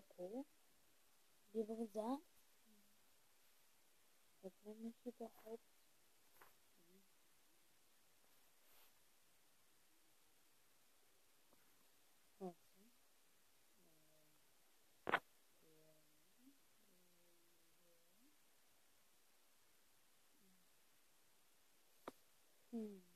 purple. Wie war das? Was nenne ich überhaupt? Hmm.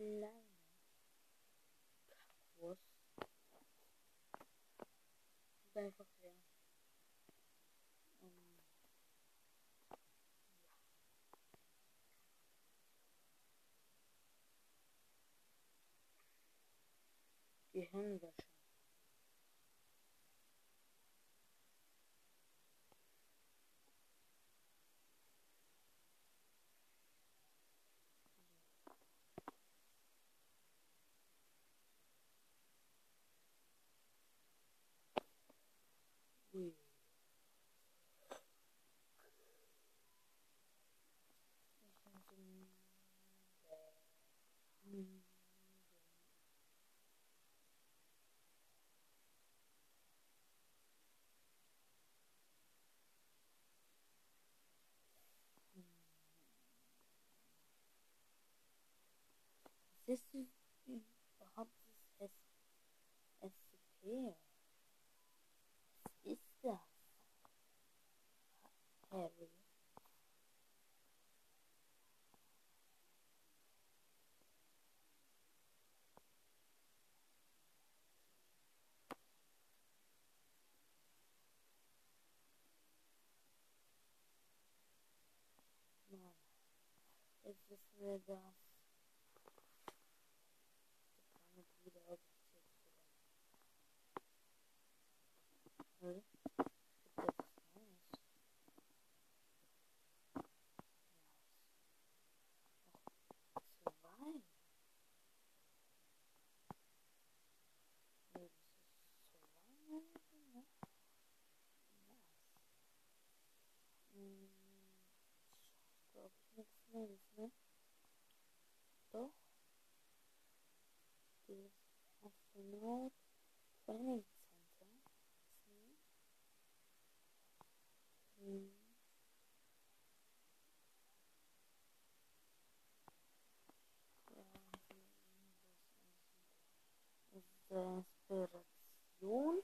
kleiner Kaktus. Und einfach leer. Um, ja. Gehirnwäsche. Mm. This is perhaps as as appear. 就是那个 mezzo to is astronaut training center C mm. Inspiración,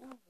Yeah.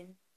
Ich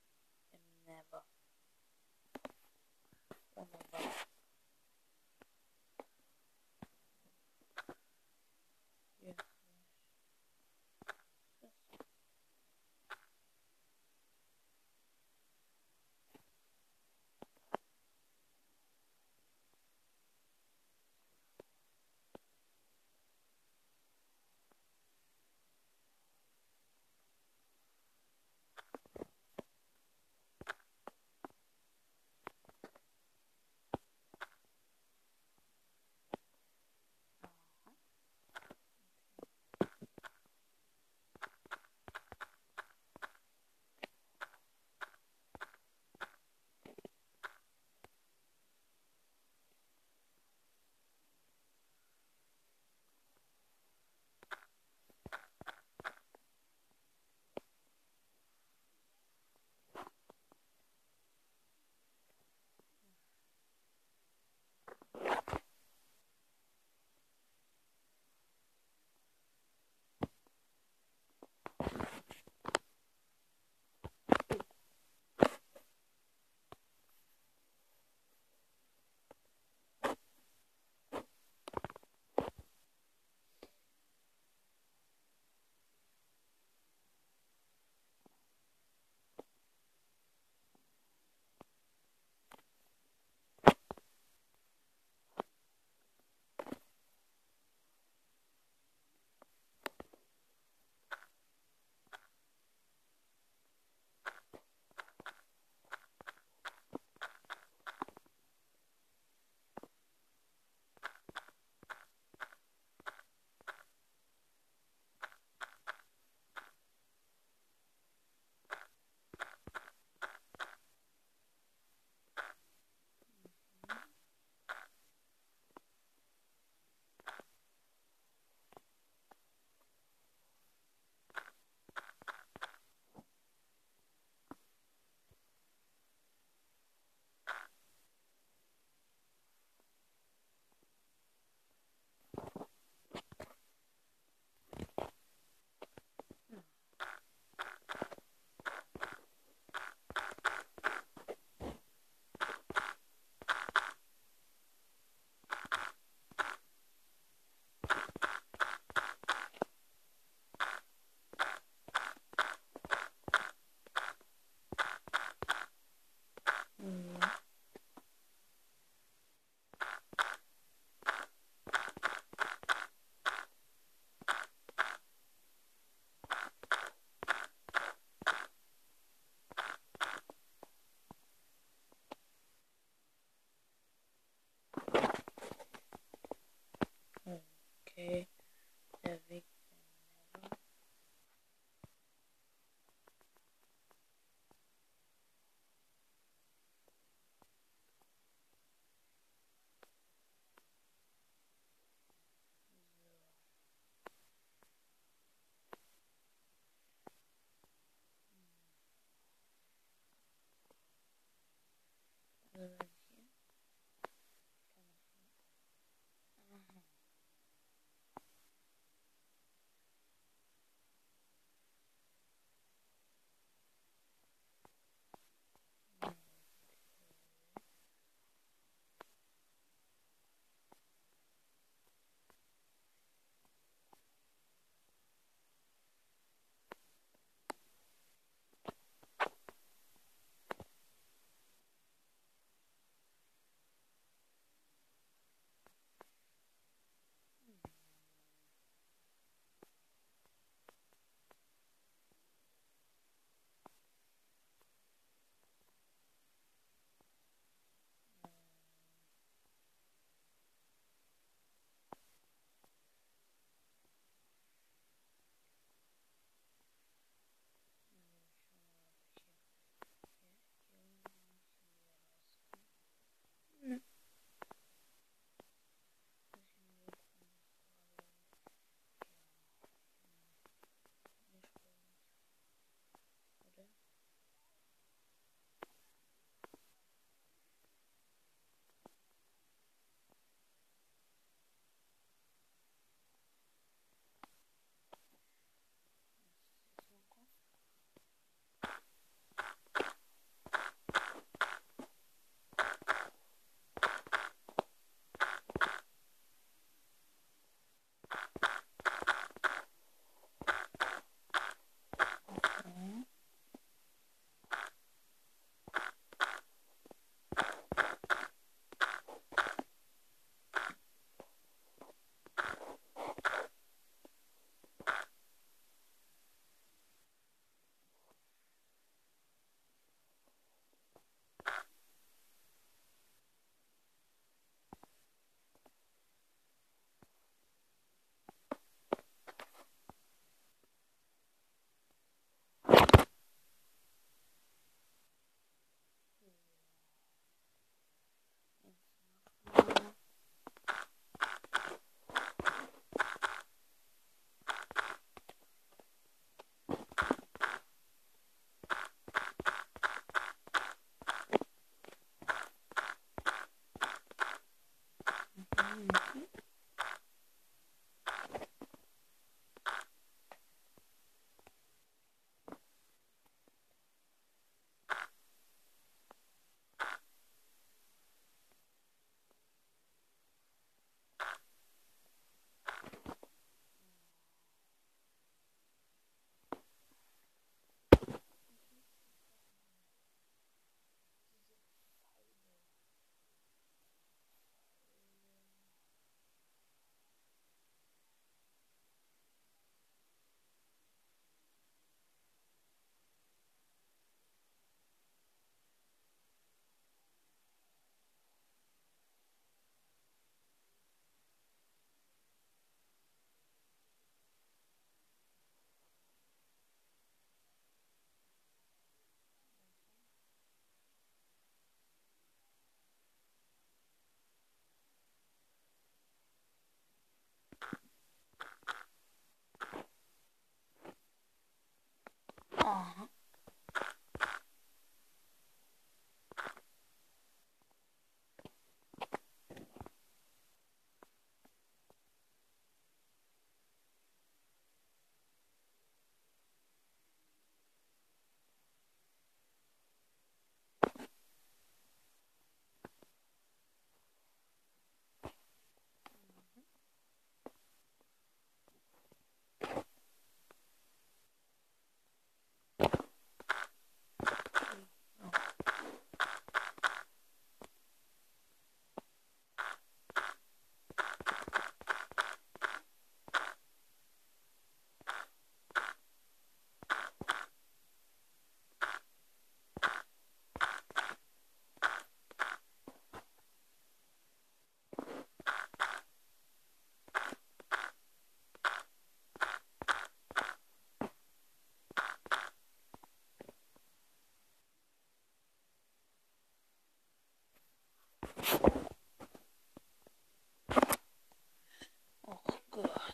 okay. The victim level. So. God.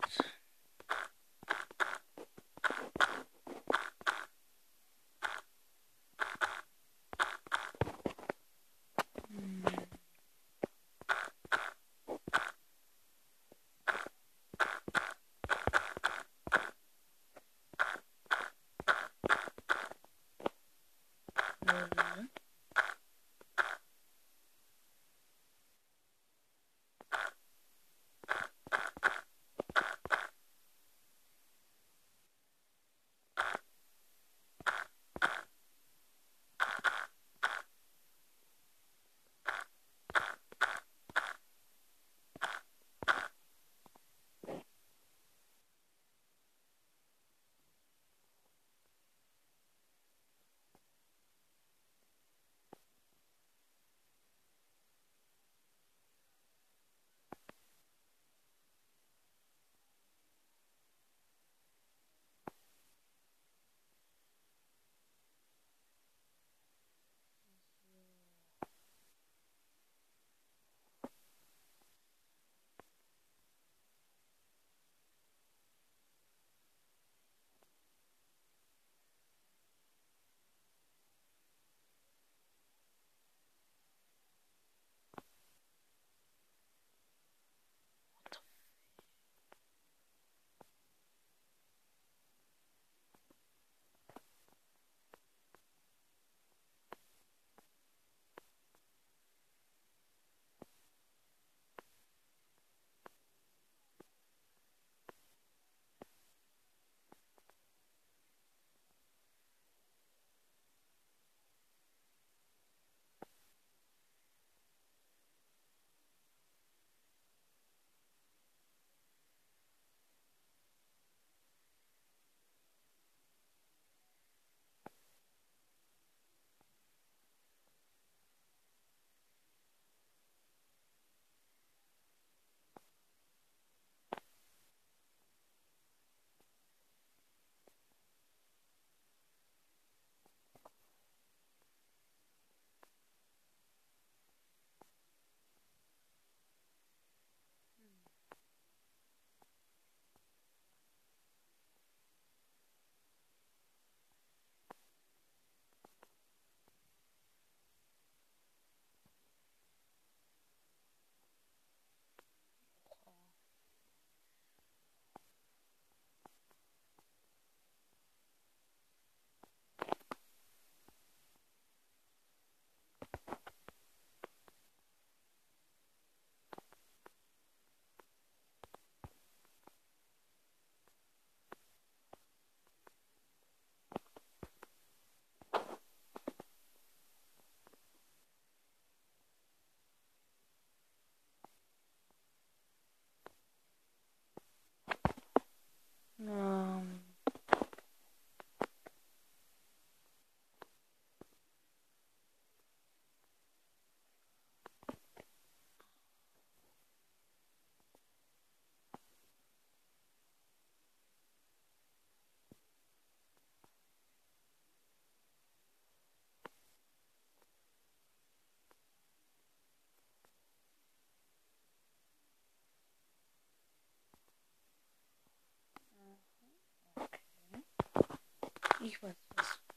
Ich weiß was.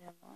Hm.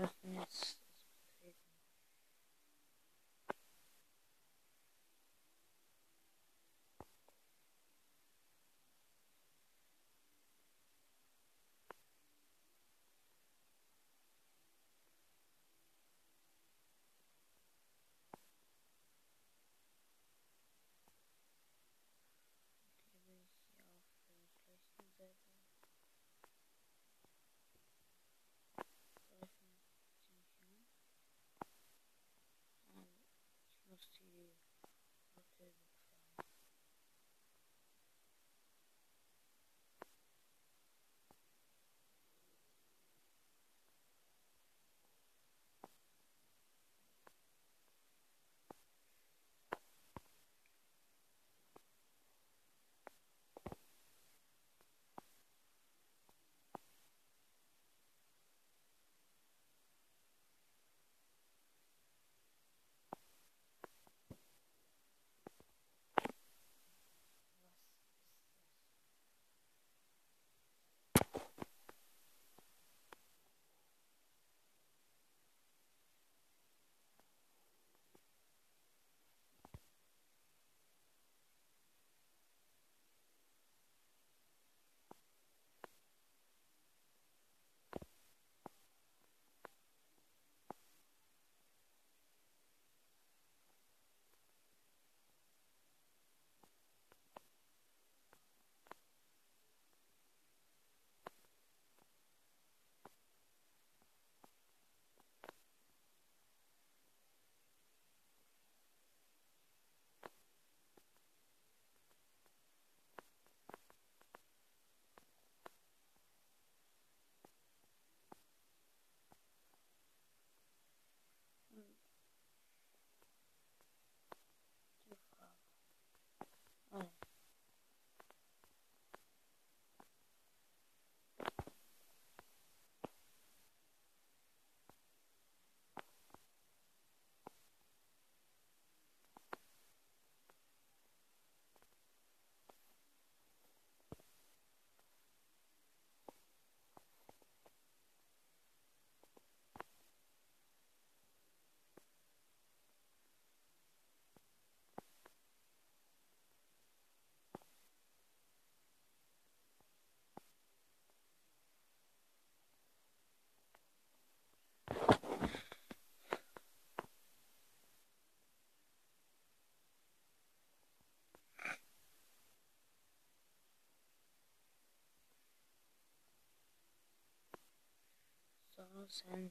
Wir dolls and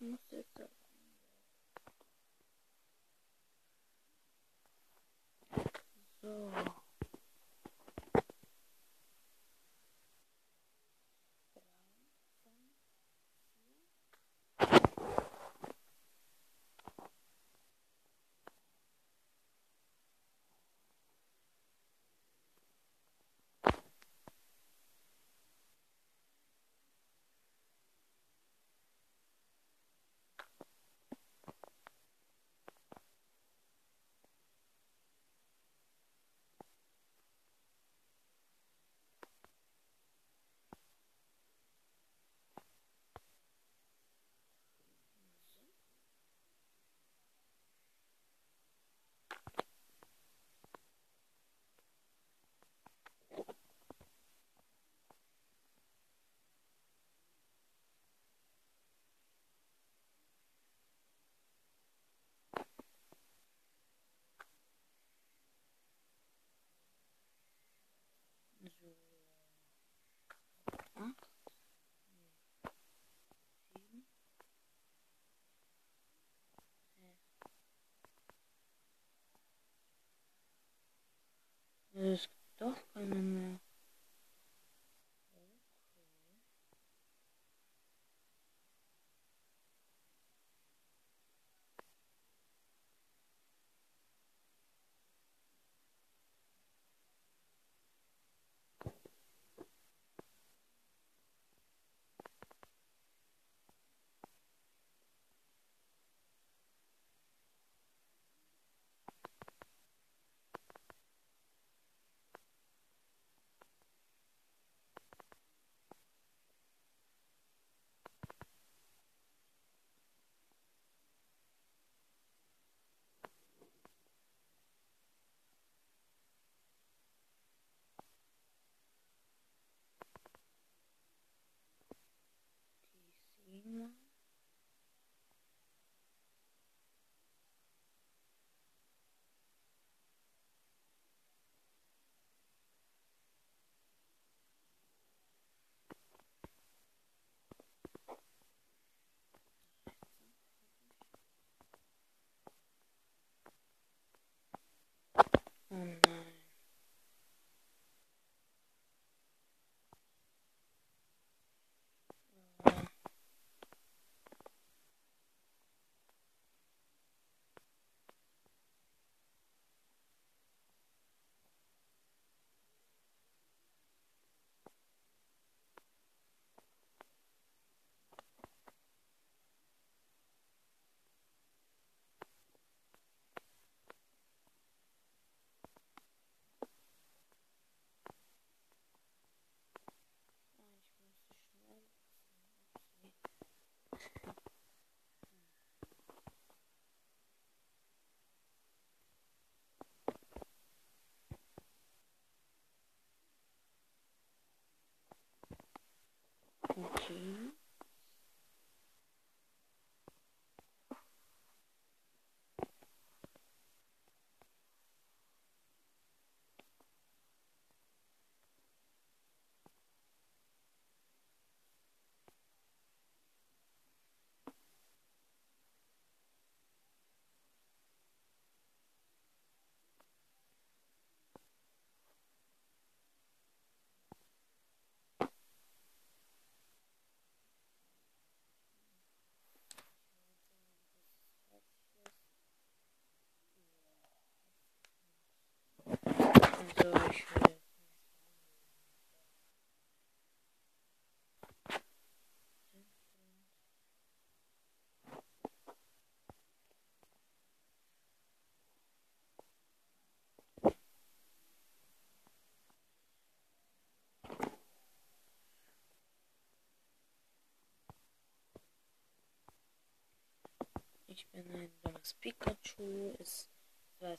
mutter Okay. So, ich will Bin ein dummes Pikachu. Es weiß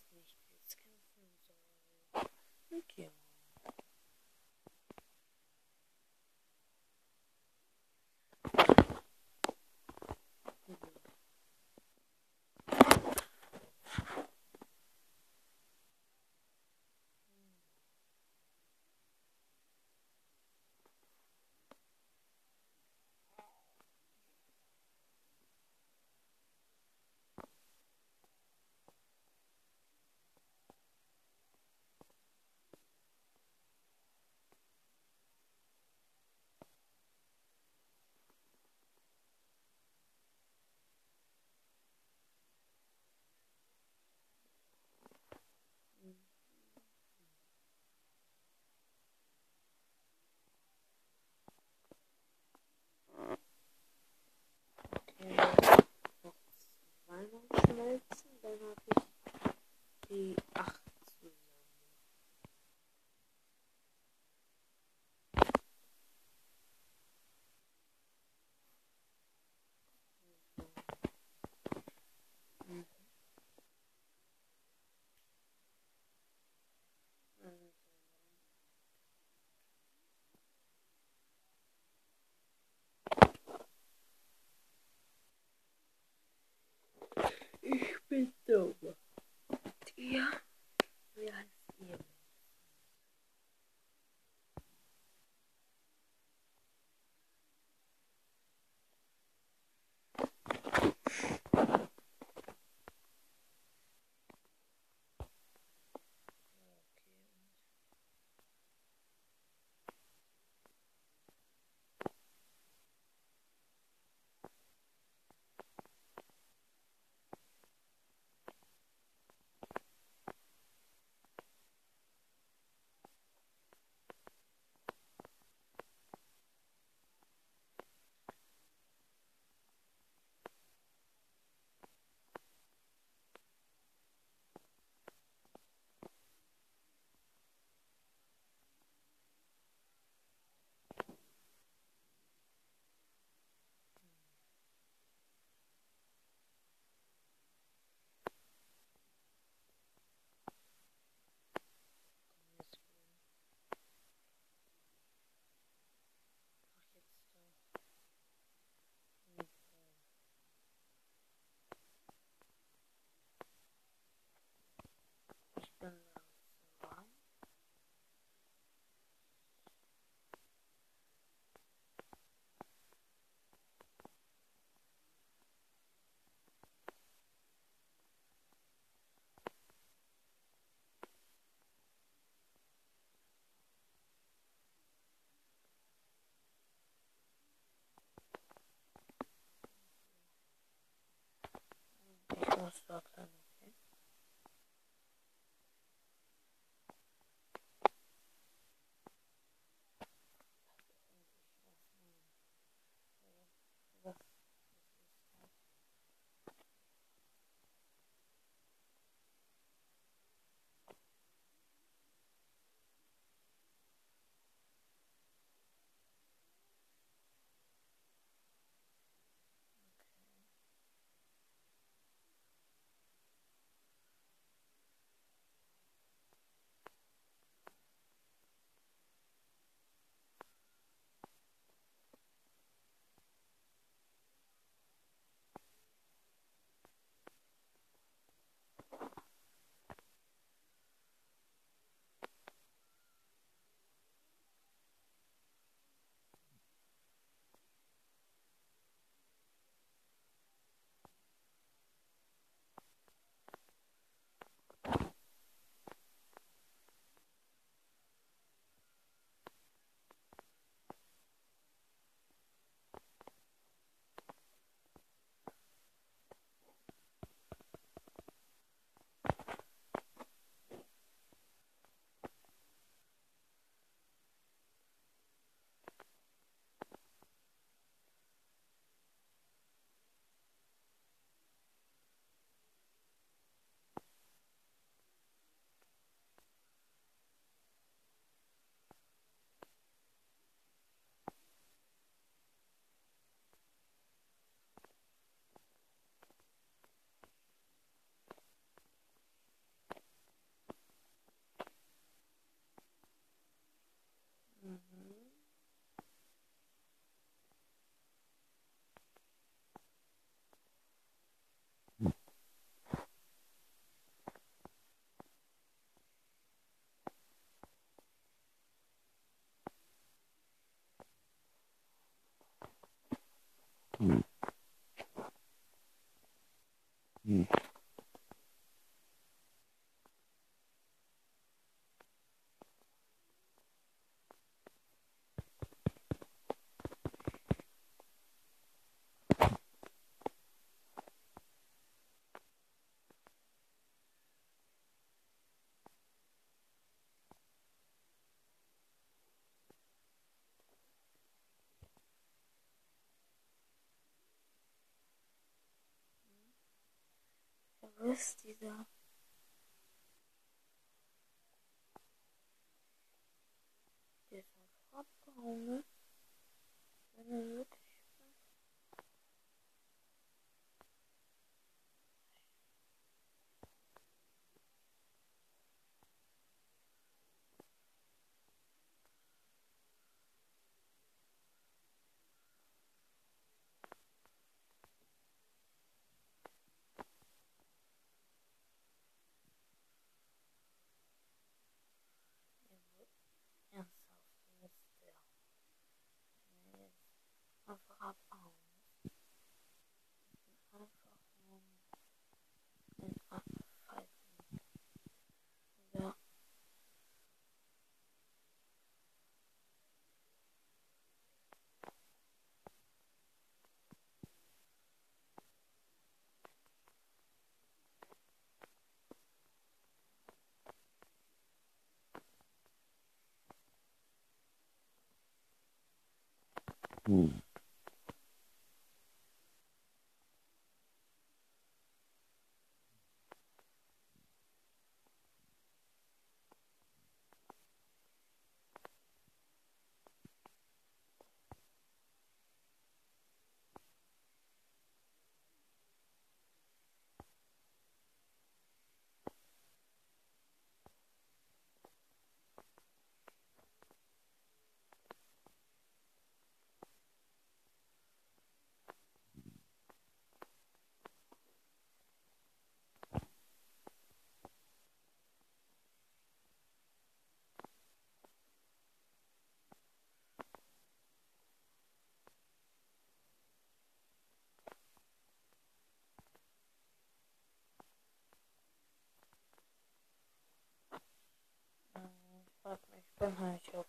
Wo ist dieser? Der ist abgehauen, ne? Wenn er wirklich. Warte не знаю, чого.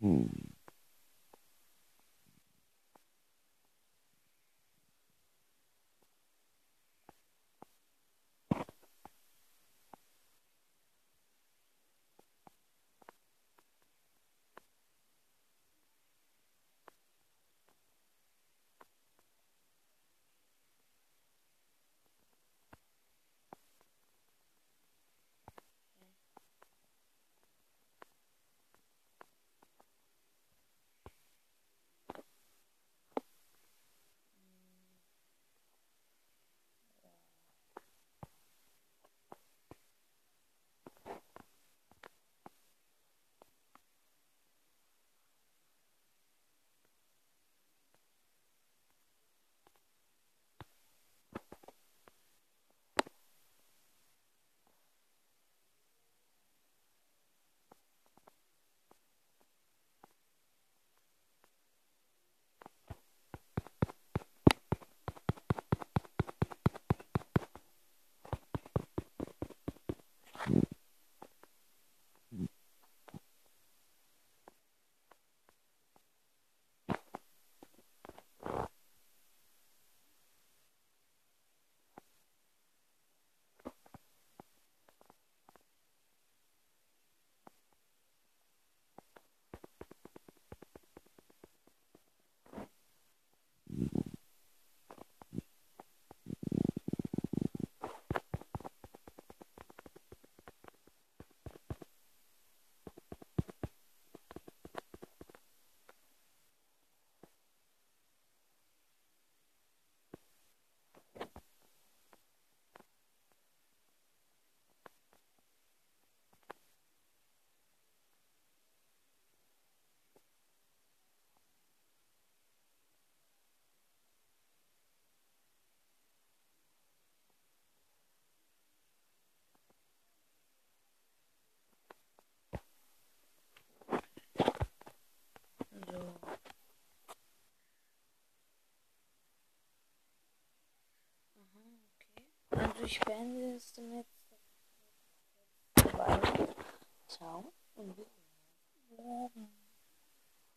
Halt ich beende es damit. Ciao und bis morgen.